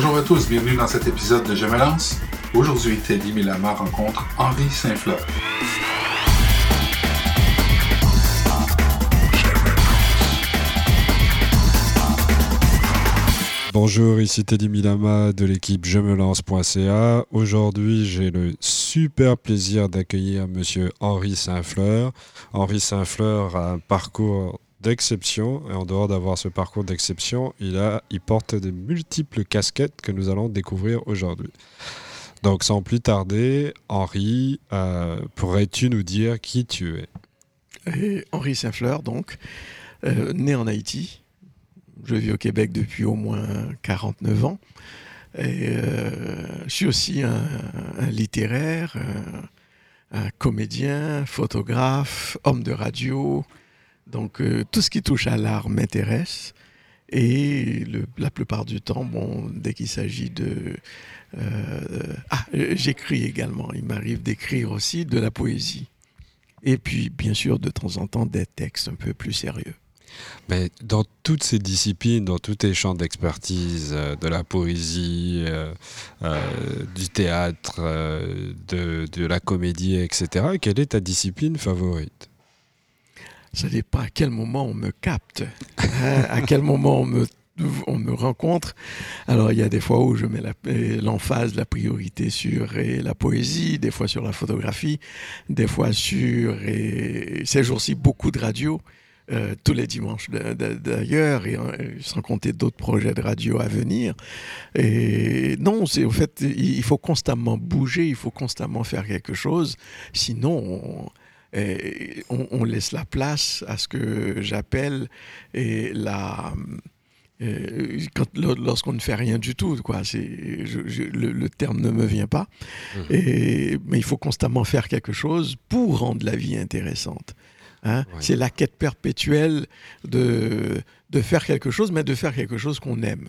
Bonjour à tous, bienvenue dans cet épisode de Je me lance. Aujourd'hui, Teddy Milama rencontre Henri Saint-Fleur. Bonjour, ici Teddy Milama de l'équipe je me lance.ca. Aujourd'hui, j'ai le super plaisir d'accueillir monsieur Henri Saint-Fleur. Henri Saint-Fleur a un parcours d'exception et en dehors d'avoir ce parcours d'exception, il, il porte de multiples casquettes que nous allons découvrir aujourd'hui. Donc sans plus tarder, Henri, euh, pourrais-tu nous dire qui tu es? Henri Saint-Fleur, donc, euh, né en Haïti, je vis au Québec depuis au moins 49 ans. Et euh, je suis aussi un, littéraire, un, comédien, photographe, homme de radio. Donc euh, tout ce qui touche à l'art m'intéresse. Et la plupart du temps, bon, dès qu'il s'agit de... Euh, ah, j'écris également. Il m'arrive d'écrire aussi de la poésie. Et puis, bien sûr, de temps en temps, des textes un peu plus sérieux. Mais dans toutes ces disciplines, dans tous tes champs d'expertise, euh, de la poésie, euh, euh, du théâtre, de, la comédie, etc., quelle est ta discipline favorite? Ça dépend à quel moment on me capte, hein, à quel moment on me on me rencontre. Alors, il y a des fois où je mets l'emphase, la, priorité sur la poésie, des fois sur la photographie, des fois sur, et ces jours-ci, beaucoup de radio. Euh, tous les dimanches d'ailleurs, euh, sans compter d'autres projets de radio à venir. Et non, c'est au fait, il faut constamment bouger, il faut constamment faire quelque chose, sinon on, laisse la place à ce que j'appelle la euh, lorsqu'on ne fait rien du tout, quoi. C'est, le, terme ne me vient pas. Mmh. Et, mais il faut constamment faire quelque chose pour rendre la vie intéressante. Hein. C'est la quête perpétuelle de, de faire quelque chose, mais de faire quelque chose qu'on aime.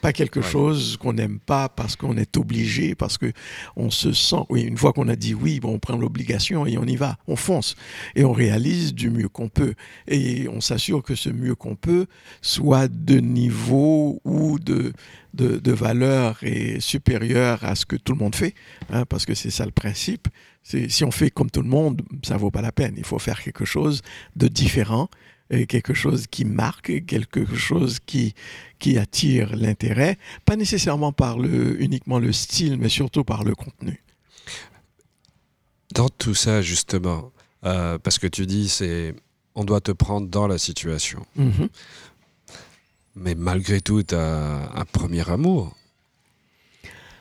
Pas quelque chose qu'on n'aime pas parce qu'on est obligé, parce que on se sent. Oui, une fois qu'on a dit oui, bon, on prend l'obligation et on y va, on fonce et on réalise du mieux qu'on peut et on s'assure que ce mieux qu'on peut soit de niveau ou de de, de valeur et supérieur à ce que tout le monde fait, hein, parce que c'est ça le principe. Si on fait comme tout le monde, ça vaut pas la peine. Il faut faire quelque chose de différent, quelque chose qui marque, quelque chose qui, qui attire l'intérêt, pas nécessairement par le, uniquement le style, mais surtout par le contenu. Dans tout ça, justement, euh, parce que tu dis, c'est on doit te prendre dans la situation. Mm-hmm. Mais malgré tout, tu as un premier amour.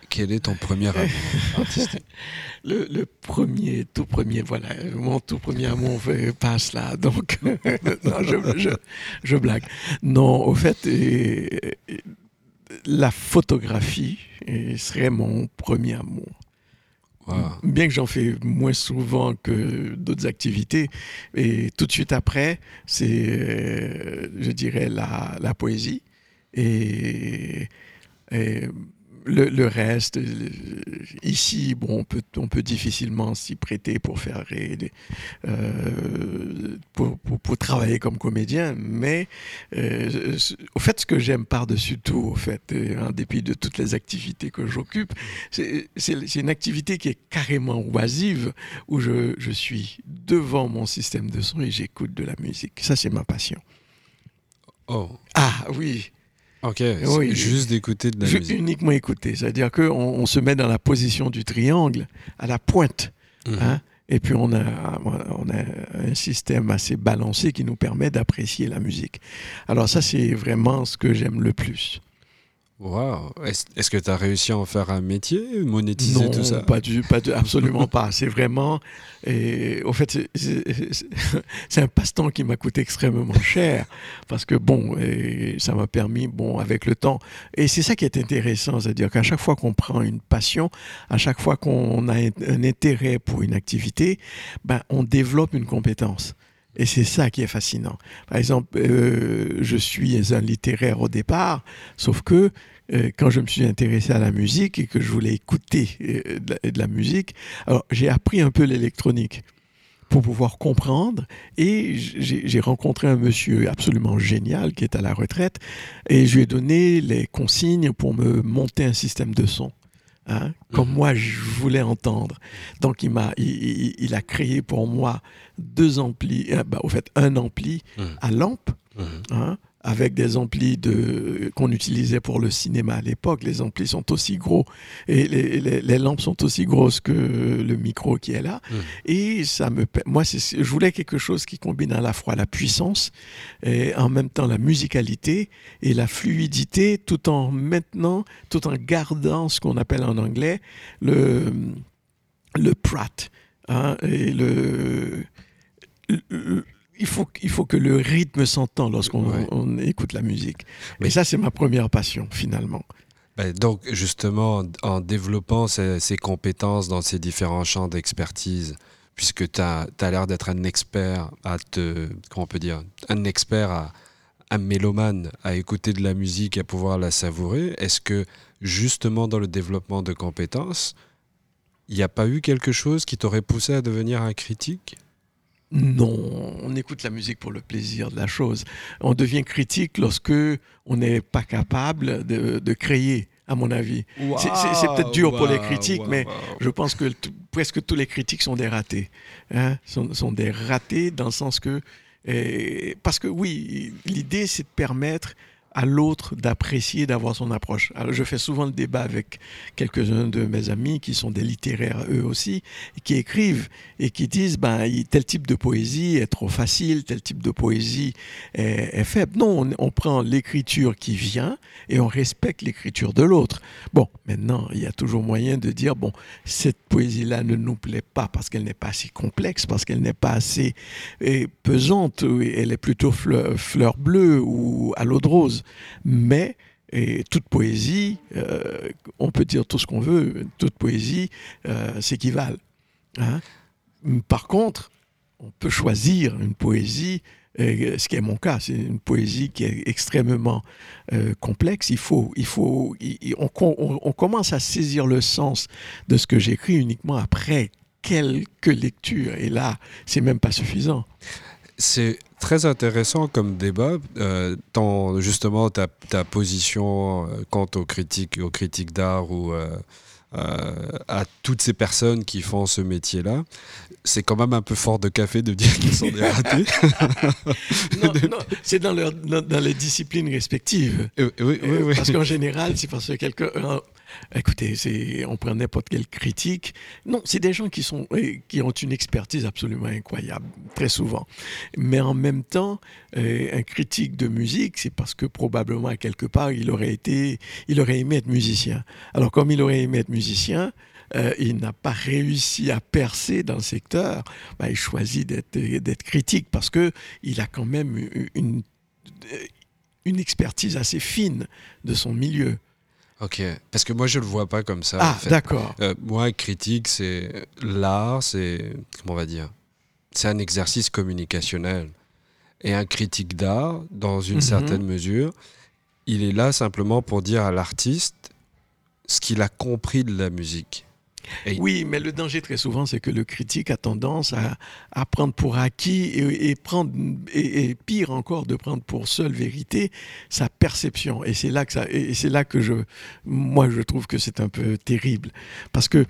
Quel est ton premier amour artistique le, premier, tout premier, voilà, mon tout premier amour passe là, donc non, je, je, blague. Non, au fait, la photographie serait mon premier amour. Bien que j'en fais moins souvent que d'autres activités, et tout de suite après, c'est, euh, je dirais, la, la poésie. Et, et le, reste, euh, ici, bon, on peut, on peut difficilement s'y prêter pour faire euh, pour, pour, travailler comme comédien, mais euh, au fait, ce que j'aime par-dessus tout, au fait, en dépit de toutes les activités que j'occupe, c'est une activité qui est carrément oisive, où je, je suis devant mon système de son et j'écoute de la musique. Ça, c'est ma passion. Oh. Ah oui, Ok, juste d'écouter de la musique. Uniquement écouter, c'est-à-dire qu'on on se met dans la position du triangle, à la pointe. Mhm. Hein, et puis on a, on a un système assez balancé qui nous permet d'apprécier la musique. Alors ça, c'est vraiment ce que j'aime le plus. Wow. Est-ce que tu as réussi à en faire un métier, monétiser tout ça? pas du, pas absolument pas. C'est vraiment, et, au fait, c'est un passe-temps qui m'a coûté extrêmement cher parce que bon, et ça m'a permis, bon, avec le temps, et c'est ça qui est intéressant, c'est-à-dire qu'à chaque fois qu'on prend une passion, à chaque fois qu'on a un intérêt pour une activité, ben, on développe une compétence. Et c'est ça qui est fascinant. Par exemple, euh, je suis un littéraire au départ, sauf que euh, quand je me suis intéressé à la musique et que je voulais écouter euh, de, la, musique, alors j'ai appris un peu l'électronique. pour pouvoir comprendre. Et j'ai rencontré un monsieur absolument génial qui est à la retraite et je lui ai donné les consignes pour me monter un système de son. Hein, comme mhm. moi je voulais entendre. Donc il m'a, il, a créé pour moi deux amplis, euh, bah, au fait un ampli mhm. à lampe, mhm. hein, avec des amplis de, qu'on utilisait pour le cinéma à l'époque. Les amplis sont aussi gros et les, lampes sont aussi grosses que le micro qui est là. Mmh. Et ça me, moi, je voulais quelque chose qui combine à la fois la puissance et en même temps la musicalité et la fluidité, tout en maintenant, tout en gardant ce qu'on appelle en anglais le le prat hein, et le il faut, il faut que le rythme s'entende lorsqu'on écoute la musique. Mais ça, c'est ma première passion, finalement. Ben, donc, justement, en développant ces, compétences dans ces différents champs d'expertise, puisque tu as, l'air d'être un expert à te. Comment on peut dire Un expert à. Un mélomane à écouter de la musique et à pouvoir la savourer, est-ce que justement dans le développement de compétences, il n'y a pas eu quelque chose qui t'aurait poussé à devenir un critique? Non, on écoute la musique pour le plaisir de la chose. On devient critique lorsque on n'est pas capable de, créer, à mon avis. c'est peut-être dur pour les critiques, mais je pense que presque tous les critiques sont des ratés. Hein? Sont, sont, des ratés dans le sens que... parce que oui, l'idée, c'est de permettre à l'autre d'apprécier, d'avoir son approche. Alors, je fais souvent le débat avec quelques-uns de mes amis qui sont des littéraires eux aussi, qui écrivent et qui disent ben, tel type de poésie est trop facile, tel type de poésie est, faible. Non, on, prend l'écriture qui vient et on respecte l'écriture de l'autre. Bon, maintenant, il y a toujours moyen de dire bon, cette poésie-là ne nous plaît pas parce qu'elle n'est pas assez complexe, parce qu'elle n'est pas assez pesante, elle est plutôt fleur, fleur bleue ou à l'eau de rose. Mais toute poésie, euh, on peut dire tout ce qu'on veut, toute poésie euh, s'équivalent. Hein. Par contre, on peut choisir une poésie, ce qui est mon cas, c'est une poésie qui est extrêmement euh, complexe. Il faut, il faut, on, on, commence à saisir le sens de ce que j'écris uniquement après quelques lectures, et là, c'est même pas suffisant. C'est très intéressant comme débat, euh, justement ta, ta position euh, quant aux critiques, aux critiques d'art ou euh, à toutes ces personnes qui font ce métier-là. C'est quand même un peu fort de café de dire qu'ils sont des ratés. non, non c'est dans, les disciplines respectives. Oui, oui, oui. Parce qu'en général, c'est parce que quelqu'un Écoutez, on prend n'importe quelle critique. Non, c'est des gens qui, sont, qui ont une expertise absolument incroyable, très souvent. Mais en même temps, euh, un critique de musique, c'est parce que probablement, quelque part, il aurait, été, il aurait aimé être musicien. Alors, comme il aurait aimé être musicien, euh, il n'a pas réussi à percer dans le secteur, bah, il choisit d'être critique parce qu'il a quand même une, une expertise assez fine de son milieu. Ok, parce que moi je le vois pas comme ça. Ah, d'accord. Euh, moi, critique, c'est l'art, c'est comment on va dire, c'est un exercice communicationnel. Et un critique d'art, dans une mhm. certaine mesure, il est là simplement pour dire à l'artiste ce qu'il a compris de la musique. Oui, mais le danger très souvent, c'est que le critique a tendance à, prendre pour acquis et, prendre, et, pire encore, de prendre pour seule vérité sa perception. Et c'est là que ça, et c'est là que je, moi, je trouve que c'est un peu terrible, parce que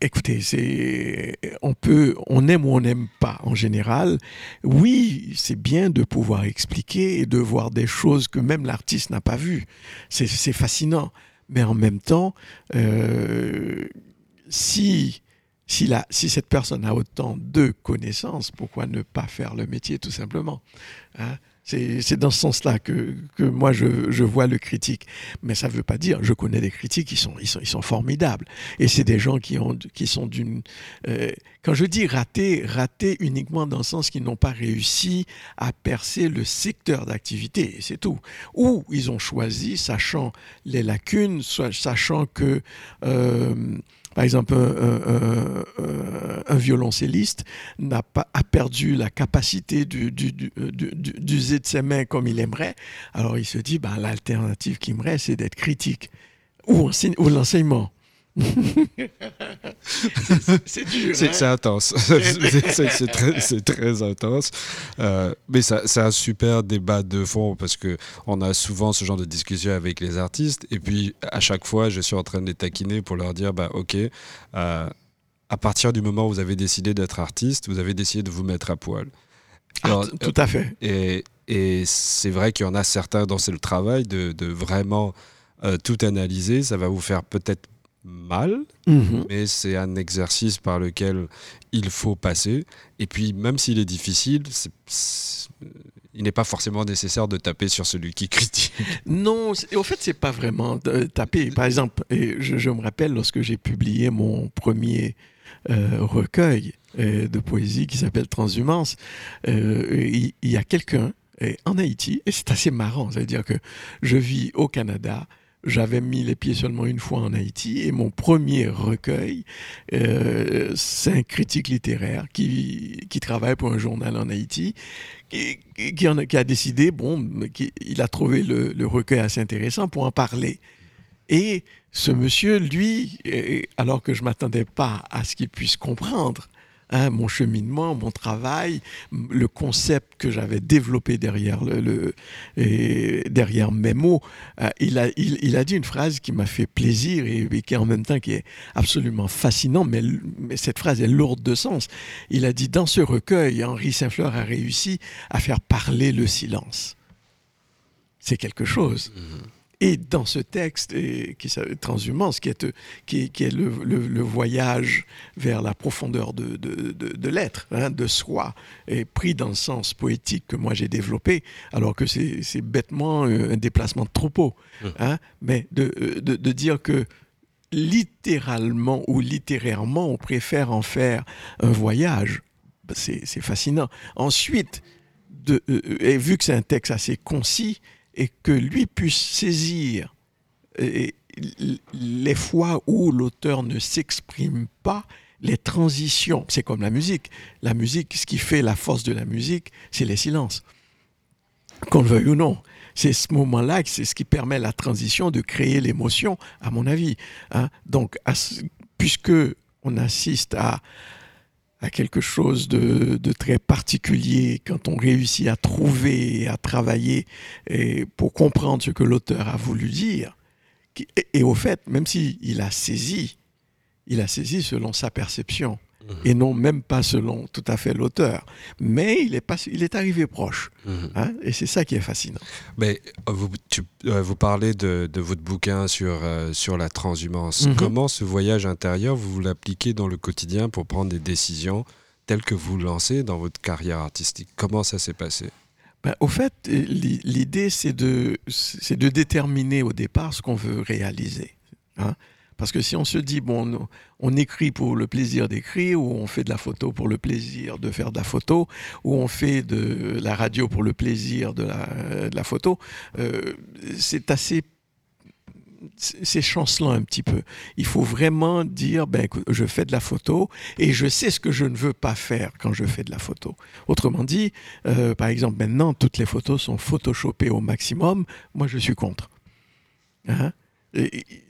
Écoutez, c'est on peut, on aime ou on n'aime pas en général. Oui, c'est bien de pouvoir expliquer et de voir des choses que même l'artiste n'a pas vues. C'est fascinant, mais en même temps, euh, si, si, la, si cette personne a autant de connaissances, pourquoi ne pas faire le métier tout simplement hein? C'est dans ce sens-là que, que, moi je, je, vois le critique. Mais ça ne veut pas dire, je connais des critiques qui sont, ils sont, ils sont formidables. Et c'est des gens qui, ont, qui sont d'une... Euh, quand je dis raté, raté uniquement dans le sens qu'ils n'ont pas réussi à percer le secteur d'activité, c'est tout. Ou ils ont choisi, sachant les lacunes, sachant que... Euh, par exemple, un, violoncelliste n'a pas a perdu la capacité d'user de ses mains comme il aimerait. Alors il se dit, ben, l'alternative qui me reste, c'est d'être critique ou l'enseignement. c'est dur. C'est hein? intense. c'est très, très, intense. Euh, mais c'est un super débat de fond parce que on a souvent ce genre de discussion avec les artistes. Et puis, à chaque fois, je suis en train de les taquiner pour leur dire bah, OK, euh, à partir du moment où vous avez décidé d'être artiste, vous avez décidé de vous mettre à poil. Ah, tout à fait. Et, et c'est vrai qu'il y en a certains dont c'est le travail de, de vraiment euh, tout analyser. Ça va vous faire peut-être mal, Mhm. mais c'est un exercice par lequel il faut passer. Et puis, même s'il est difficile, il n'est pas forcément nécessaire de taper sur celui qui critique. Non, au fait, c'est pas vraiment de taper. Par exemple, et je, je me rappelle lorsque j'ai publié mon premier euh, recueil euh, de poésie qui s'appelle Transhumance, euh, il, il y a quelqu'un en Haïti, et c'est assez marrant, c'est-à-dire que je vis au Canada. J'avais mis les pieds seulement une fois en Haïti et mon premier recueil, euh, c'est un critique littéraire qui, qui travaille pour un journal en Haïti qui, a, décidé, bon, il a trouvé le, le, recueil assez intéressant pour en parler. Et ce monsieur, lui, alors que je ne m'attendais pas à ce qu'il puisse comprendre hein, mon cheminement, mon travail, le concept que j'avais développé derrière, le, derrière mes mots, euh, il, a, il, a dit une phrase qui m'a fait plaisir et, et, qui en même temps qui est absolument fascinant, mais, mais cette phrase est lourde de sens. Il a dit, dans ce recueil, Henri Saint-Fleur a réussi à faire parler le silence. C'est quelque chose. Mmh. Et dans ce texte, et, qui Transhumance, qui est, qui, qui est le, le, le, voyage vers la profondeur de, de, de, de l'être, hein, de soi, et pris dans le sens poétique que moi j'ai développé, alors que c'est bêtement un déplacement de troupeau. Hein, mais de, de, dire que littéralement ou littérairement, on préfère en faire un voyage, c'est fascinant. Ensuite, de, et vu que c'est un texte assez concis, et que lui puisse saisir les fois où l'auteur ne s'exprime pas, les transitions. C'est comme la musique. La musique, ce qui fait la force de la musique, c'est les silences. Qu'on le veuille ou non. C'est ce moment-là, c'est ce qui permet la transition de créer l'émotion, à mon avis. Hein? Donc, puisque on assiste à, à quelque chose de, très particulier quand on réussit à trouver et à travailler et pour comprendre ce que l'auteur a voulu dire. Et, et, au fait, même s'il il a saisi, il a saisi selon sa perception mmh. et non même pas selon tout à fait l'auteur. Mais il est, pas, il est arrivé proche. Mmh. Hein, et c'est ça qui est fascinant. Mais vous, tu, euh, vous parlez de, de, votre bouquin sur, euh, sur la transhumance. Mmh. Comment ce voyage intérieur, vous l'appliquez dans le quotidien pour prendre des décisions telles que vous lancez dans votre carrière artistique? Comment ça s'est passé? Ben, au fait, l'idée, c'est de, de déterminer au départ ce qu'on veut réaliser. Hein? Parce que si on se dit, bon, on, écrit pour le plaisir d'écrire, ou on fait de la photo pour le plaisir de faire de la photo, ou on fait de la radio pour le plaisir de la, photo, euh, c'est assez c'est chancelant un petit peu. Il faut vraiment dire, ben, je fais de la photo et je sais ce que je ne veux pas faire quand je fais de la photo. Autrement dit, euh, par exemple, maintenant, toutes les photos sont photoshopées au maximum. Moi, je suis contre. Hein?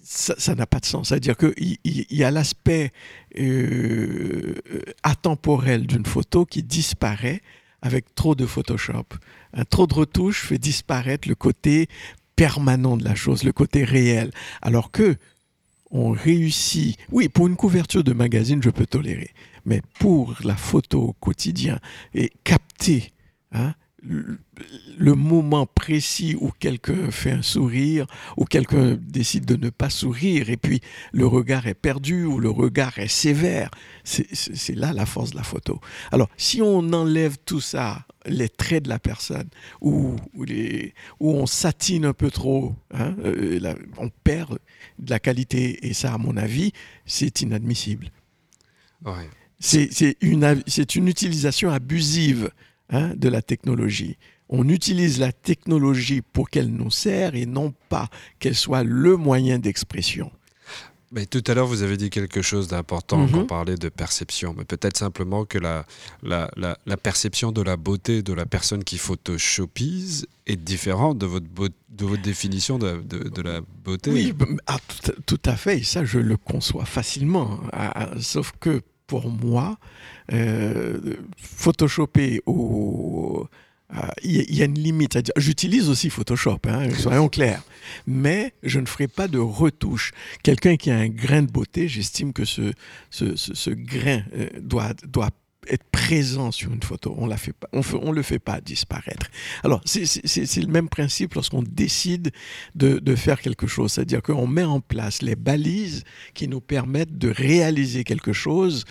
Ça n'a pas de sens. C'est-à-dire qu'il y, y, a l'aspect euh, atemporel d'une photo qui disparaît avec trop de Photoshop. Un trop de retouches fait disparaître le côté permanent de la chose, le côté réel. Alors que on réussit. Oui, pour une couverture de magazine, je peux tolérer. Mais pour la photo au quotidien et capter hein, le moment précis où quelqu'un fait un sourire, où quelqu'un décide de ne pas sourire, et puis le regard est perdu ou le regard est sévère, c'est là la force de la photo. Alors, si on enlève tout ça, les traits de la personne, ou, ou, les, où on satine un peu trop, hein, euh, la, on perd de la qualité, et ça, à mon avis, c'est inadmissible. Ouais. C'est une, une utilisation abusive Hein, de la technologie. On utilise la technologie pour qu'elle nous sert et non pas qu'elle soit le moyen d'expression. Mais tout à l'heure, vous avez dit quelque chose d'important quand Mhm. on parlait de perception. Mais peut-être simplement que la, la, la, la perception de la beauté de la personne qui photoshopise est différente de votre, de votre définition de, de, de la beauté. Oui, ah, tout, tout à fait, et ça je le conçois facilement. Ah, ah, sauf que pour moi, euh, au... Il y, a- il y a une limite. J'utilise aussi Photoshop, hein, soyons clairs. Mais je ne ferai pas de retouche. Quelqu'un qui a un grain de beauté, j'estime que ce, ce, ce- ce grain euh, doit, doit être présent sur une photo. On ne le fait pas disparaître. Alors, c'est- le même principe lorsqu'on décide de, faire quelque chose. C'est-à-dire qu'on met en place les balises qui nous permettent de réaliser quelque chose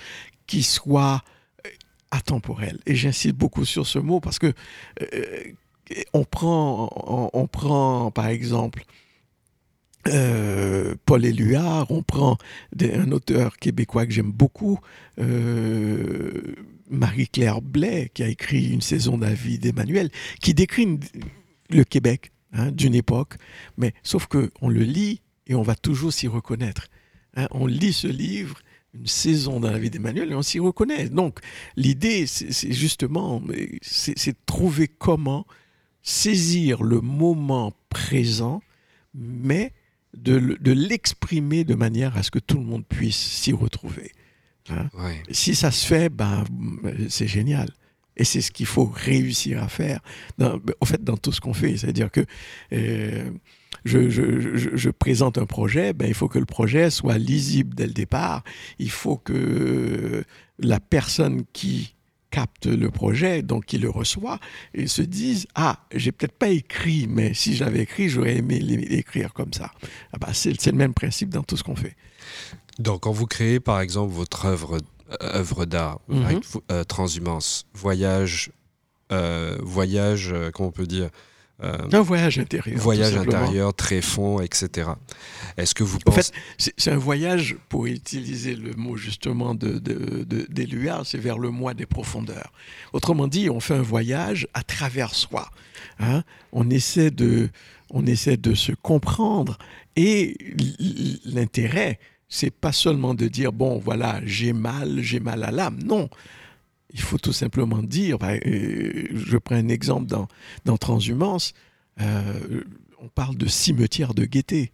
qui soit euh, atemporel. Et j'insiste beaucoup sur ce mot parce que euh, on, prend, on prend, par exemple, euh, Paul Éluard, on prend un auteur québécois que j'aime beaucoup, euh, Marie-Claire Blais, qui a écrit Une saison de la vie d'Emmanuel, qui décrit le Québec hein, d'une époque, mais sauf que on le lit et on va toujours s'y reconnaître. hein. on lit ce livre, Une saison dans la vie d'Emmanuel, et on s'y reconnaît. Donc l'idée, c'est justement, c'est trouver comment saisir le moment présent, mais de, le- de l'exprimer de manière à ce que tout le monde puisse s'y retrouver. hein. Ouais. Si ça se fait, ben, c'est génial. Et c'est ce qu'il faut réussir à faire, dans, en fait, dans tout ce qu'on fait. C'est-à-dire que euh, je, je- je- je présente un projet, ben, il faut que le projet soit lisible dès le départ. Il faut que la personne qui capte le projet, donc qui le reçoit, et se dise ah j'ai peut-être pas écrit, mais si j'avais écrit, j'aurais aimé l'écrire comme ça. Ah ben, c'est le même principe dans tout ce qu'on fait. Donc, quand vous créez, par exemple, votre œuvre, euh, œuvre d'art, Mhm. euh, transhumance, voyage, euh, voyage, euh, comment on peut dire, euh, Un voyage intérieur. voyage intérieur, tréfonds, etc. Est-ce que vous En pensez... fait, c'est un voyage, pour utiliser le mot justement de, de, c'est vers le moi des profondeurs. Autrement dit, on fait un voyage à travers soi. hein. On, essaie de, on essaie de se comprendre et l'intérêt, c'est pas seulement de dire, bon, voilà, j'ai mal, j'ai mal à l'âme. Non. Il faut tout simplement dire, euh, je prends un exemple dans, dans Transhumance, euh, on parle de cimetière de gaieté.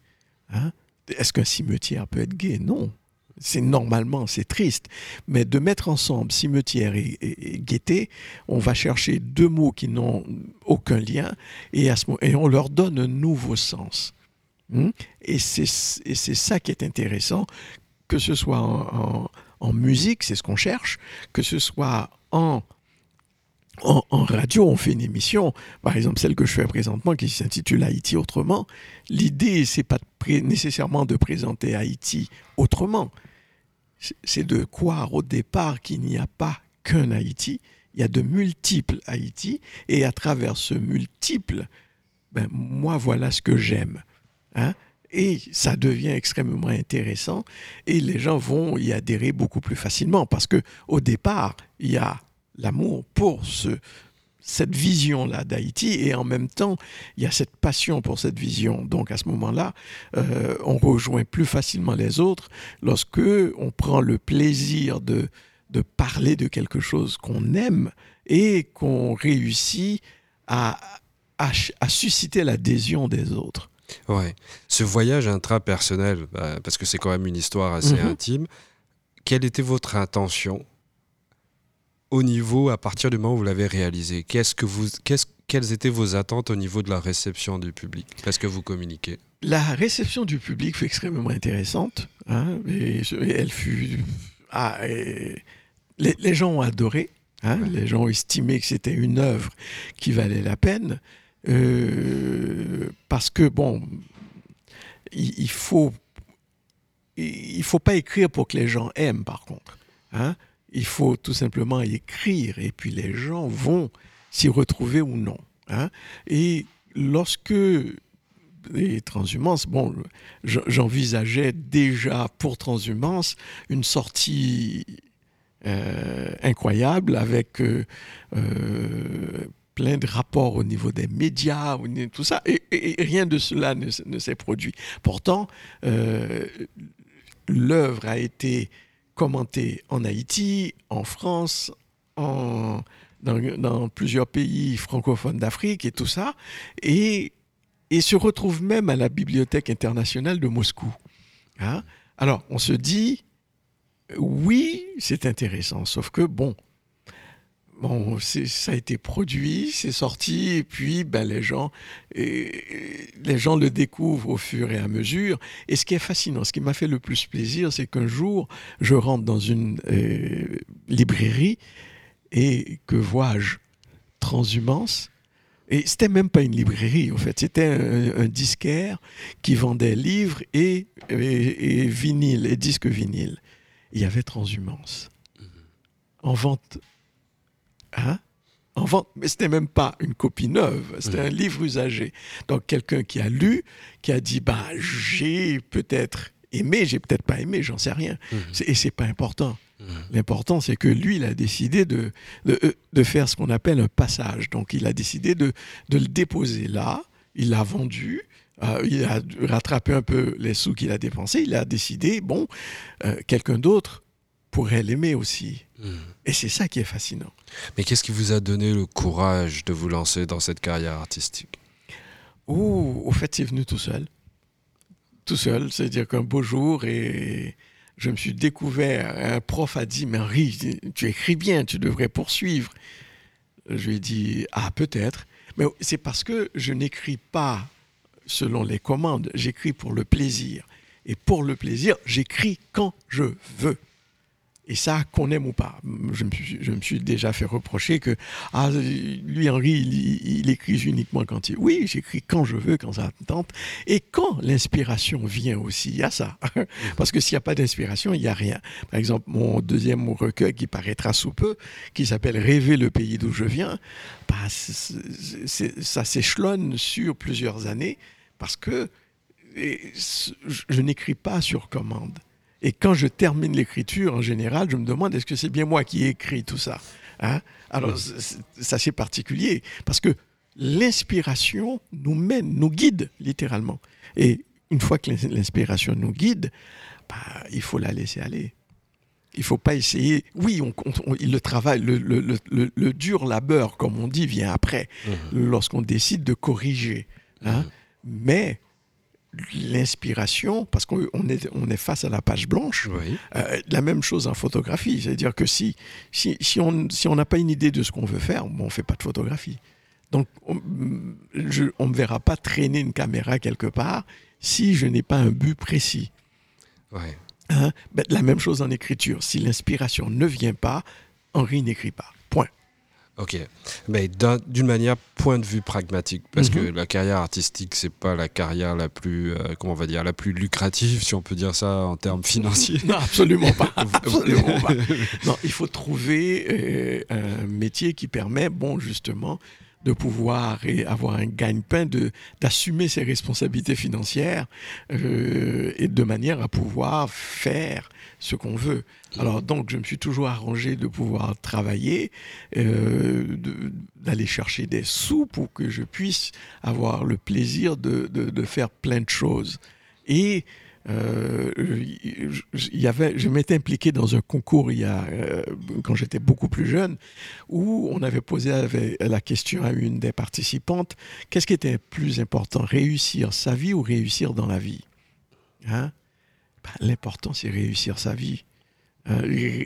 Hein? Est-ce qu'un cimetière peut être gai? Non. C'est normalement, c'est triste. Mais de mettre ensemble cimetière et, et- et gaieté, on va chercher deux mots qui n'ont aucun lien et, on leur donne un nouveau sens. Hmm? Et c'est ça qui est intéressant, que ce soit en- en musique, c'est ce qu'on cherche, que ce soit en, en, radio, on fait une émission, par exemple celle que je fais présentement qui s'intitule Haïti autrement. L'idée, c'est pas nécessairement de présenter Haïti autrement. C'est- C'est de croire au départ qu'il n'y a pas qu'un Haïti, il y a de multiples Haïti, et à travers ce multiple, ben, moi, voilà ce que j'aime. Hein? Et ça devient extrêmement intéressant, et les gens vont y adhérer beaucoup plus facilement, parce que au départ, il y a l'amour pour ce, cette vision-là d'Haïti et en même temps, il y a cette passion pour cette vision. Donc à ce moment-là, euh, on rejoint plus facilement les autres lorsque on prend le plaisir de, de parler de quelque chose qu'on aime et qu'on réussit à, à, à susciter l'adhésion des autres. Ouais. Ce voyage intrapersonnel, bah, parce que c'est quand même une histoire assez Mhm. intime, quelle était votre intention au niveau, à partir du moment où vous l'avez réalisé? Qu'est-ce que vous, qu'est-ce, Quelles étaient vos attentes au niveau de la réception du public? Parce que vous communiquez. La réception du public fut extrêmement intéressante. hein, et, et elle fut. ah, et les, les gens ont adoré. hein, Ouais. Les gens ont estimé que c'était une œuvre qui valait la peine. Euh, parce que, bon, il, faut. Il faut pas écrire pour que les gens aiment, par contre. hein. Il faut tout simplement écrire et puis les gens vont s'y retrouver ou non. hein. Et lorsque les transhumances, bon, je- j'envisageais déjà pour transhumance une sortie euh, incroyable avec euh, plein de rapports au niveau des médias, tout ça, et, rien de cela ne s'est produit. Pourtant, euh, l'œuvre a été commentée en Haïti, en France, en, dans, plusieurs pays francophones d'Afrique et tout ça, et, et se retrouve même à la Bibliothèque internationale de Moscou. Hein. Alors, on se dit, oui, c'est intéressant, sauf que, bon, bon, ça a été produit, c'est sorti, et puis ben, les, gens, et, les gens le découvrent au fur et à mesure. Et ce qui est fascinant, ce qui m'a fait le plus plaisir, c'est qu'un jour, je rentre dans une euh, librairie et que vois-je? Transhumance. Et c'était même pas une librairie, en fait, c'était un, disquaire qui vendait livres et, et, et vinyles, et disques vinyles. Il y avait Transhumance. En vente Hein? en vente, mais c'était même pas une copie neuve, c'était un livre usagé. Donc quelqu'un qui a lu, qui a dit bah j'ai peut-être aimé, j'ai peut-être pas aimé, j'en sais rien. Mhm. Et c'est pas important. Mhm. L'important, c'est que lui, il a décidé de, de, euh, de faire ce qu'on appelle un passage. Donc, il a décidé de, de le déposer là, il l'a vendu, euh, il a rattrapé un peu les sous qu'il a dépensés, il a décidé, bon, euh, quelqu'un d'autre pourrait l'aimer aussi. Hmm. Et c'est ça qui est fascinant. Mais qu'est-ce qui vous a donné le courage de vous lancer dans cette carrière artistique? Oh, au fait, c'est venu tout seul. Tout seul, c'est-à-dire qu'un beau jour, et je me suis découvert, un prof a dit, mais Henri, tu écris bien, tu devrais poursuivre. Je lui ai dit, ah peut-être, mais c'est parce que je n'écris pas selon les commandes, j'écris pour le plaisir. Et pour le plaisir, j'écris quand je veux. Et ça, qu'on aime ou pas. Je me, suis, je me suis déjà fait reprocher que, ah, lui, Henri, il, écrit uniquement quand il. Oui, j'écris quand je veux, quand ça tente. Et quand l'inspiration vient aussi, il y a ça. Parce que s'il n'y a pas d'inspiration, il n'y a rien. Par exemple, mon deuxième recueil qui paraîtra sous peu, qui s'appelle Rêver le pays d'où je viens, bah, ça s'échelonne sur plusieurs années parce que je n'écris pas sur commande. Et quand je termine l'écriture, en général, je me demande est-ce que c'est bien moi qui ai écrit tout ça hein? Alors, ça c'est particulier, parce que l'inspiration nous mène, nous guide littéralement. Et une fois que l'inspiration nous guide, bah, il faut la laisser aller. Il ne faut pas essayer. Oui, on, le travail, le, le, le, dur labeur, comme on dit, vient après, mmh. lorsqu'on décide de corriger. Hein? Mmh. Mais l'inspiration, parce qu'on est, on est face à la page blanche, euh, la même chose en photographie. C'est-à-dire que si, si, si on si n'a pas une idée de ce qu'on veut faire, on ne fait pas de photographie. Donc, on ne me verra pas traîner une caméra quelque part si je n'ai pas un but précis. Hein? Ben, la même chose en écriture. Si l'inspiration ne vient pas, Henri n'écrit pas. Ok, mais d'une manière point de vue pragmatique, parce que mhm. la carrière artistique, c'est pas la carrière la plus, euh, comment on va dire, la plus lucrative, si on peut dire ça en termes financiers. non, absolument pas, absolument pas. Non, il faut trouver euh, un métier qui permet, bon, justement, de pouvoir et avoir un gagne-pain, de, d'assumer ses responsabilités financières euh, et de manière à pouvoir faire ce qu'on veut. Alors donc, je me suis toujours arrangé de pouvoir travailler, euh, d'aller chercher des sous pour que je puisse avoir le plaisir de, de, faire plein de choses. Et euh, y avait, je m'étais impliqué dans un concours il y a, euh, quand j'étais beaucoup plus jeune, où on avait posé la question à une des participantes qu'est-ce qui était plus important, réussir sa vie ou réussir dans la vie hein? L'important, c'est réussir sa vie. Euh,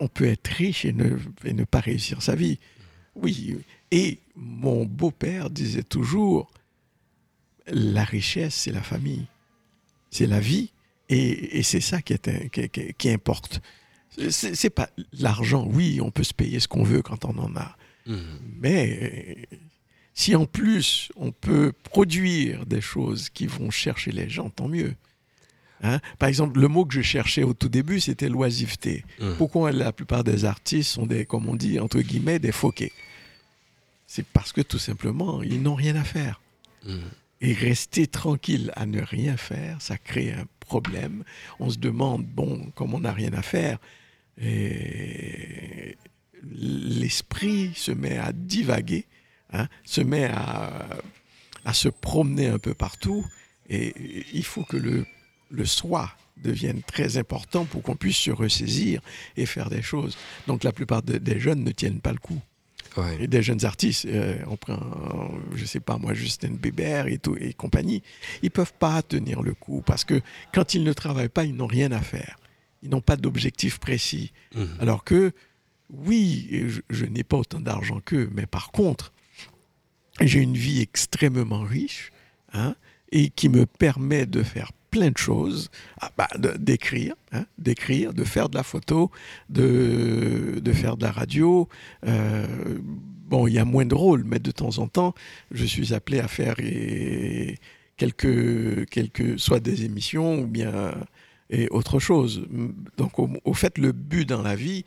on peut être riche et ne, et ne, pas réussir sa vie. Oui. Et mon beau-père disait toujours, la richesse, c'est la famille, c'est la vie, et, c'est ça qui, est, qui, importe. C'est pas l'argent, oui, on peut se payer ce qu'on veut quand on en a. Mmh. Mais si en plus on peut produire des choses qui vont chercher les gens, tant mieux. Hein? Par exemple, le mot que je cherchais au tout début, c'était l'oisiveté. Hum. Pourquoi la plupart des artistes sont des, comme on dit, entre guillemets, des foquets? C'est parce que tout simplement, ils n'ont rien à faire. Hum. Et rester tranquille à ne rien faire, ça crée un problème. On se demande, bon, comme on n'a rien à faire, l'esprit se met à divaguer, hein, se met à, à se promener un peu partout. Et il faut que le le soi deviennent très importants pour qu'on puisse se ressaisir et faire des choses. Donc la plupart des jeunes ne tiennent pas le coup. Et des jeunes artistes, euh, on prend, je sais pas moi, Justin Bieber et, tout, et compagnie, ils peuvent pas tenir le coup parce que quand ils ne travaillent pas, ils n'ont rien à faire. Ils n'ont pas d'objectif précis. Mhm. Alors que, oui, je, n'ai pas autant d'argent qu'eux, mais par contre, j'ai une vie extrêmement riche hein, et qui me permet de faire plein de choses, ah, bah, d'écrire, hein, d'écrire, de faire de la photo, de, de faire de la radio. Euh, bon, il y a moins de rôles, mais de temps en temps, je suis appelé à faire quelques, quelques, soit des émissions ou bien et autre chose. Donc, au, fait, le but dans la vie,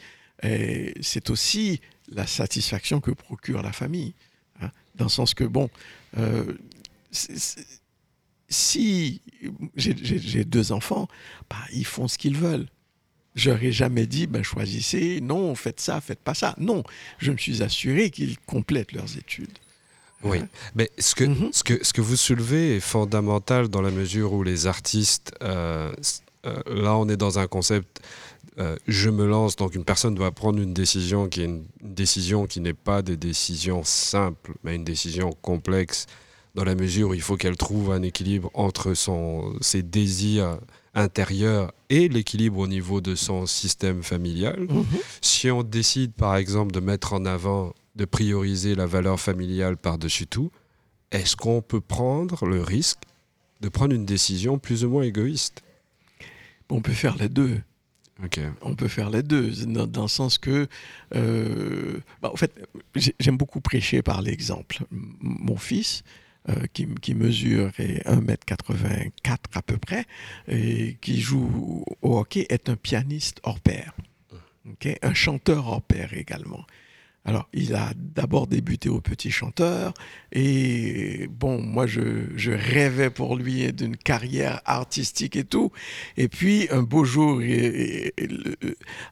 c'est aussi la satisfaction que procure la famille. Hein, dans le sens que, bon, euh, si j'ai deux enfants, bah, ils font ce qu'ils veulent. J'aurais jamais dit, ben, choisissez, non, faites ça, faites pas ça. Non, je me suis assuré qu'ils complètent leurs études. Oui, hein? mais ce que, mm-hmm. ce, que, ce que vous soulevez est fondamental dans la mesure où les artistes, euh, euh, là on est dans un concept, euh, je me lance, donc une personne doit prendre une décision qui est une décision qui n'est pas des décisions simples, mais une décision complexe dans la mesure où il faut qu'elle trouve un équilibre entre son, ses désirs intérieurs et l'équilibre au niveau de son système familial. Mhm. Si on décide par exemple de mettre en avant, de prioriser la valeur familiale par-dessus tout, est-ce qu'on peut prendre le risque de prendre une décision plus ou moins égoïste? On peut faire les deux. On peut faire les deux, dans, le sens que, euh, bah, en fait, j'aime beaucoup prêcher par l'exemple. Mon fils, euh, qui, mesure 1m84 à peu près, et qui joue au hockey, est un pianiste hors pair. Un chanteur hors pair également. Alors, il a d'abord débuté au petit chanteur, et bon, moi, je, rêvais pour lui d'une carrière artistique et tout. Et puis, un beau jour,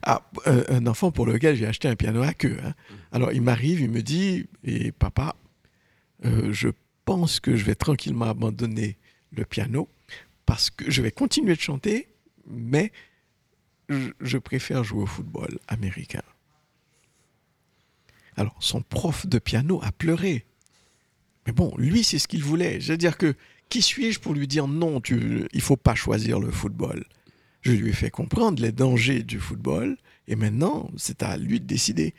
ah, un enfant pour lequel j'ai acheté un piano à queue. Hein. Alors, il m'arrive, il me dit, et papa, euh, je pense que je vais tranquillement abandonner le piano parce que je vais continuer de chanter, mais je, préfère jouer au football américain. Alors, son prof de piano a pleuré. Mais bon, lui, c'est ce qu'il voulait. Je veux dire que, qui suis-je pour lui dire non, tu, il faut pas choisir le football? Je lui ai fait comprendre les dangers du football, et maintenant, c'est à lui de décider.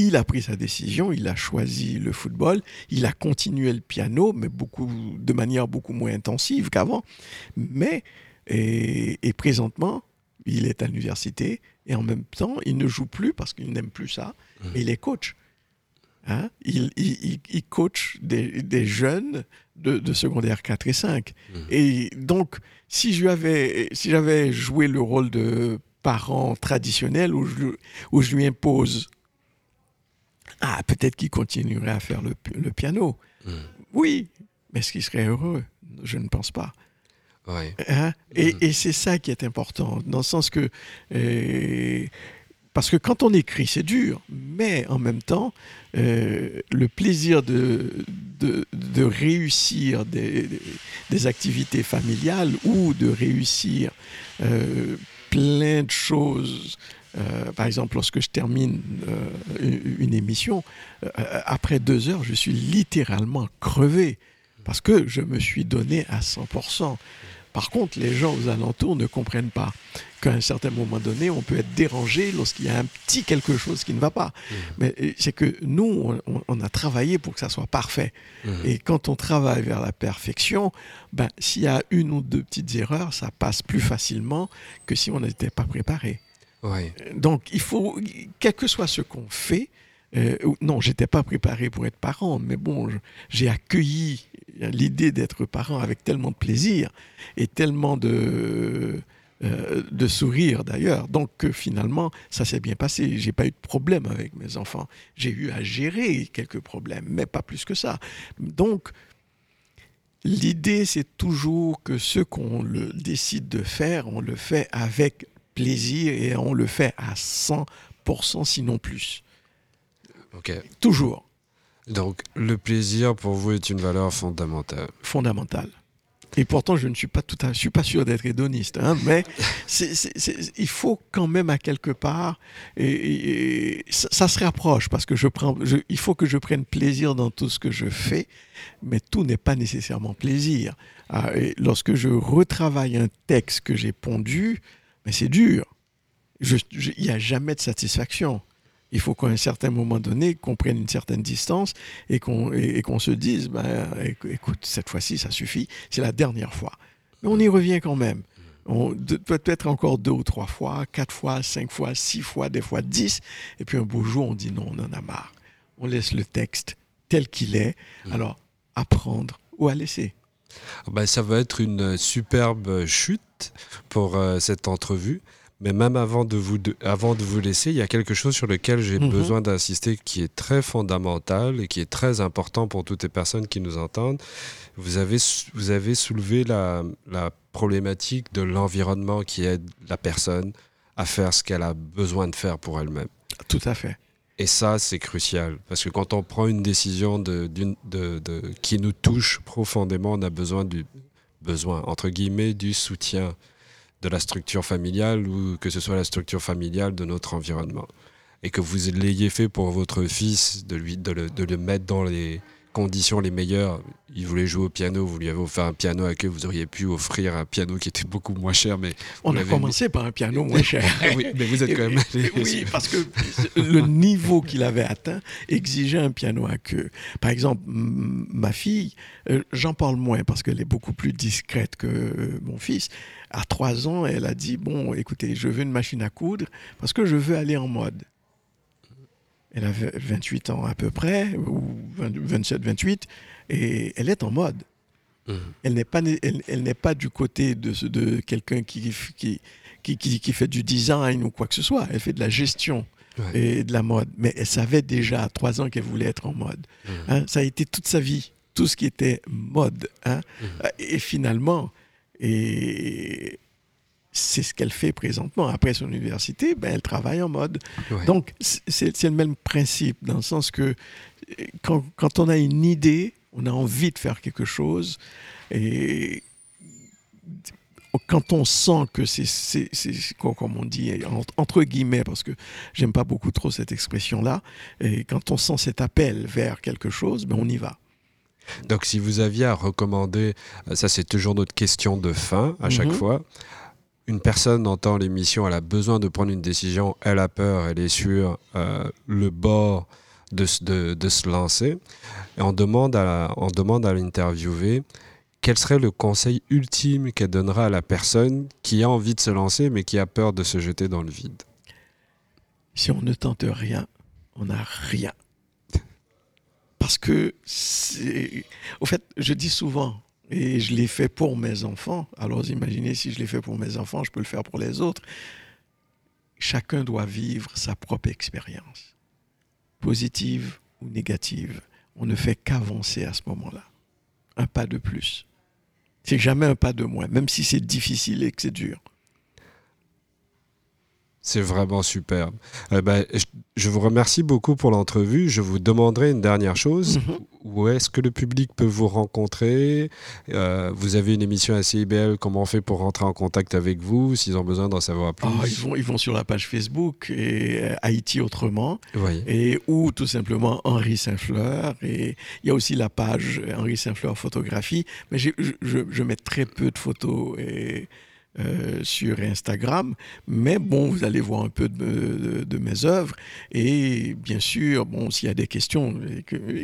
Il a pris sa décision, il a choisi le football, il a continué le piano, mais beaucoup, de manière beaucoup moins intensive qu'avant. Mais, et, présentement, il est à l'université et en même temps, il ne joue plus parce qu'il n'aime plus ça, mmh. il est coach. Hein? Il, il, coach des, jeunes de, secondaire 4 et 5. Mmh. Et donc, si j'avais si joué le rôle de parent traditionnel où je, où je lui impose ah, peut-être qu'il continuerait à faire le, piano. Hmm. Oui, mais est-ce qu'il serait heureux? Je ne pense pas. Hein? Hmm. Et, c'est ça qui est important, dans le sens que... Euh, parce que quand on écrit, c'est dur, mais en même temps, euh, le plaisir de, de, réussir des, activités familiales ou de réussir euh, plein de choses euh, par exemple, lorsque je termine euh, une émission, euh, après deux heures, je suis littéralement crevé parce que je me suis donné à 100%. Par contre, les gens aux alentours ne comprennent pas qu'à un certain moment donné, on peut être dérangé lorsqu'il y a un petit quelque chose qui ne va pas. Mmh. Mais c'est que nous, on, a travaillé pour que ça soit parfait. Mmh. Et quand on travaille vers la perfection, ben, s'il y a une ou deux petites erreurs, ça passe plus facilement que si on n'était pas préparé. Donc, il faut, quel que soit ce qu'on fait, euh, non, j'étais pas préparé pour être parent, mais bon, j'ai accueilli l'idée d'être parent avec tellement de plaisir et tellement de, euh, de sourire d'ailleurs. Donc finalement, ça s'est bien passé. J'ai pas eu de problème avec mes enfants. J'ai eu à gérer quelques problèmes, mais pas plus que ça. Donc l'idée, c'est toujours que ce qu'on décide de faire, on le fait avec plaisir et on le fait à 100%, sinon plus. Ok. Toujours. Donc, le plaisir pour vous est une valeur fondamentale. Fondamentale. Et pourtant, je ne suis pas tout à, je suis pas sûr d'être hédoniste, hein, mais il faut quand même à quelque part, et, ça, se rapproche parce que je prends, il faut que je prenne plaisir dans tout ce que je fais, mais tout n'est pas nécessairement plaisir. Ah, et lorsque je retravaille un texte que j'ai pondu, mais c'est dur. Il n'y a jamais de satisfaction. Il faut qu'à un certain moment donné, qu'on prenne une certaine distance et qu'on qu'on se dise, ben, écoute, cette fois-ci, ça suffit, c'est la dernière fois. Mais on y revient quand même. Peut-être encore deux ou trois fois, quatre fois, cinq fois, six fois, des fois dix. Et puis un beau jour, on dit non, on en a marre. On laisse le texte tel qu'il est. Mmh. Alors, apprendre ou à laisser. Ben, ça va être une superbe chute pour euh, cette entrevue. Mais même avant de vous, avant de vous laisser, il y a quelque chose sur lequel j'ai mhm. besoin d'insister qui est très fondamental et qui est très important pour toutes les personnes qui nous entendent. Vous avez, vous avez soulevé la, la problématique de l'environnement qui aide la personne à faire ce qu'elle a besoin de faire pour elle-même. Tout à fait. Et ça, c'est crucial. Parce que quand on prend une décision de, de, de, qui nous touche profondément, on a besoin du besoin, entre guillemets, du soutien de la structure familiale ou que ce soit la structure familiale de notre environnement. Et que vous l'ayez fait pour votre fils, de, lui, de, le, de le mettre dans les, conditions les meilleures. Il voulait jouer au piano, vous lui avez offert un piano à queue, vous auriez pu offrir un piano qui était beaucoup moins cher. Mais On a commencé par un piano moins cher. oui, mais vous êtes quand même. oui, parce que le niveau qu'il avait atteint exigeait un piano à queue. Par exemple, ma fille, euh, j'en parle moins parce qu'elle est beaucoup plus discrète que mon fils. À trois ans, elle a dit Bon, écoutez, je veux une machine à coudre parce que je veux aller en mode elle a 28 ans à peu près, ou 27, 28, et elle est en mode. Mmh. Elle n'est pas, elle, n'est pas du côté de, de quelqu'un qui qui, qui, qui, fait du design ou quoi que ce soit. Elle fait de la gestion et de la mode. Mais elle savait déjà à trois ans qu'elle voulait être en mode. Mmh. Hein, ça a été toute sa vie, tout ce qui était mode. Hein. Mmh. Et finalement, et c'est ce qu'elle fait présentement. Après son université, ben, elle travaille en mode. Donc, c'est le même principe, dans le sens que quand, quand, on a une idée, on a envie de faire quelque chose, et quand on sent que c'est, comme on dit, entre guillemets, parce que j'aime pas beaucoup trop cette expression-là, et quand on sent cet appel vers quelque chose, ben on y va. Donc, si vous aviez à recommander, ça c'est toujours notre question de fin à chaque mhm. fois, une personne entend l'émission, elle a besoin de prendre une décision, elle a peur, elle est sur euh, le bord de, de, se lancer. Et on demande à, on demande à l'interviewer quel serait le conseil ultime qu'elle donnera à la personne qui a envie de se lancer mais qui a peur de se jeter dans le vide. Si on ne tente rien, on n'a rien. Parce que, au fait, je dis souvent, et je l'ai fait pour mes enfants. Alors imaginez si je l'ai fait pour mes enfants, je peux le faire pour les autres. Chacun doit vivre sa propre expérience, positive ou négative. On ne fait qu'avancer à ce moment-là. Un pas de plus. C'est jamais un pas de moins, même si c'est difficile et que c'est dur. C'est vraiment superbe. Ben, je, vous remercie beaucoup pour l'entrevue. Je vous demanderai une dernière chose. Mhm. Où est-ce que le public peut vous rencontrer? Euh, Vous avez une émission à CIBL. Comment on fait pour rentrer en contact avec vous s'ils ont besoin d'en savoir plus? Ah, ils, vont, ils vont sur la page Facebook et euh, Haïti autrement. Et, ou tout simplement Henri Saint-Fleur. Et il y a aussi la page Henri Saint-Fleur photographie. Mais je, je, je, mets très peu de photos. Et euh, sur Instagram. Mais bon, vous allez voir un peu de, mes œuvres. Et bien sûr, bon, s'il y a des questions,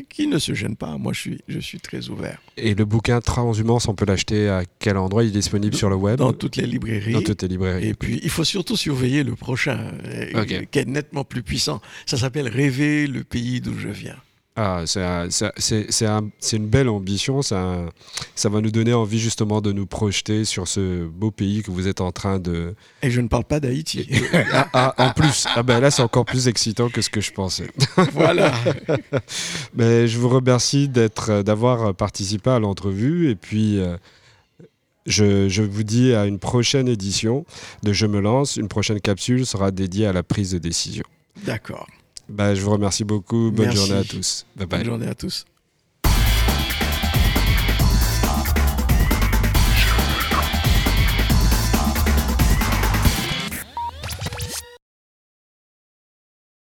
qui ne se gênent pas, moi je suis, je suis très ouvert. Et le bouquin Transhumance, on peut l'acheter à quel endroit? Il est disponible sur le web? Dans toutes les librairies. Dans toutes les librairies. Et puis, il faut surtout surveiller le prochain, euh, qui est nettement plus puissant. Ça s'appelle Rêver le pays d'où je viens. Ah, c'est une belle ambition. Ça, ça va nous donner envie justement de nous projeter sur ce beau pays que vous êtes en train de. Et je ne parle pas d'Haïti. ah, ah, en plus, ah ben là c'est encore plus excitant que ce que je pensais. voilà. Mais je vous remercie d'avoir participé à l'entrevue et puis. Euh, je, je, vous dis à une prochaine édition de Je me lance. Une prochaine capsule sera dédiée à la prise de décision. D'accord. Bah, je vous remercie beaucoup. Bonne journée à tous. Bonne journée à tous.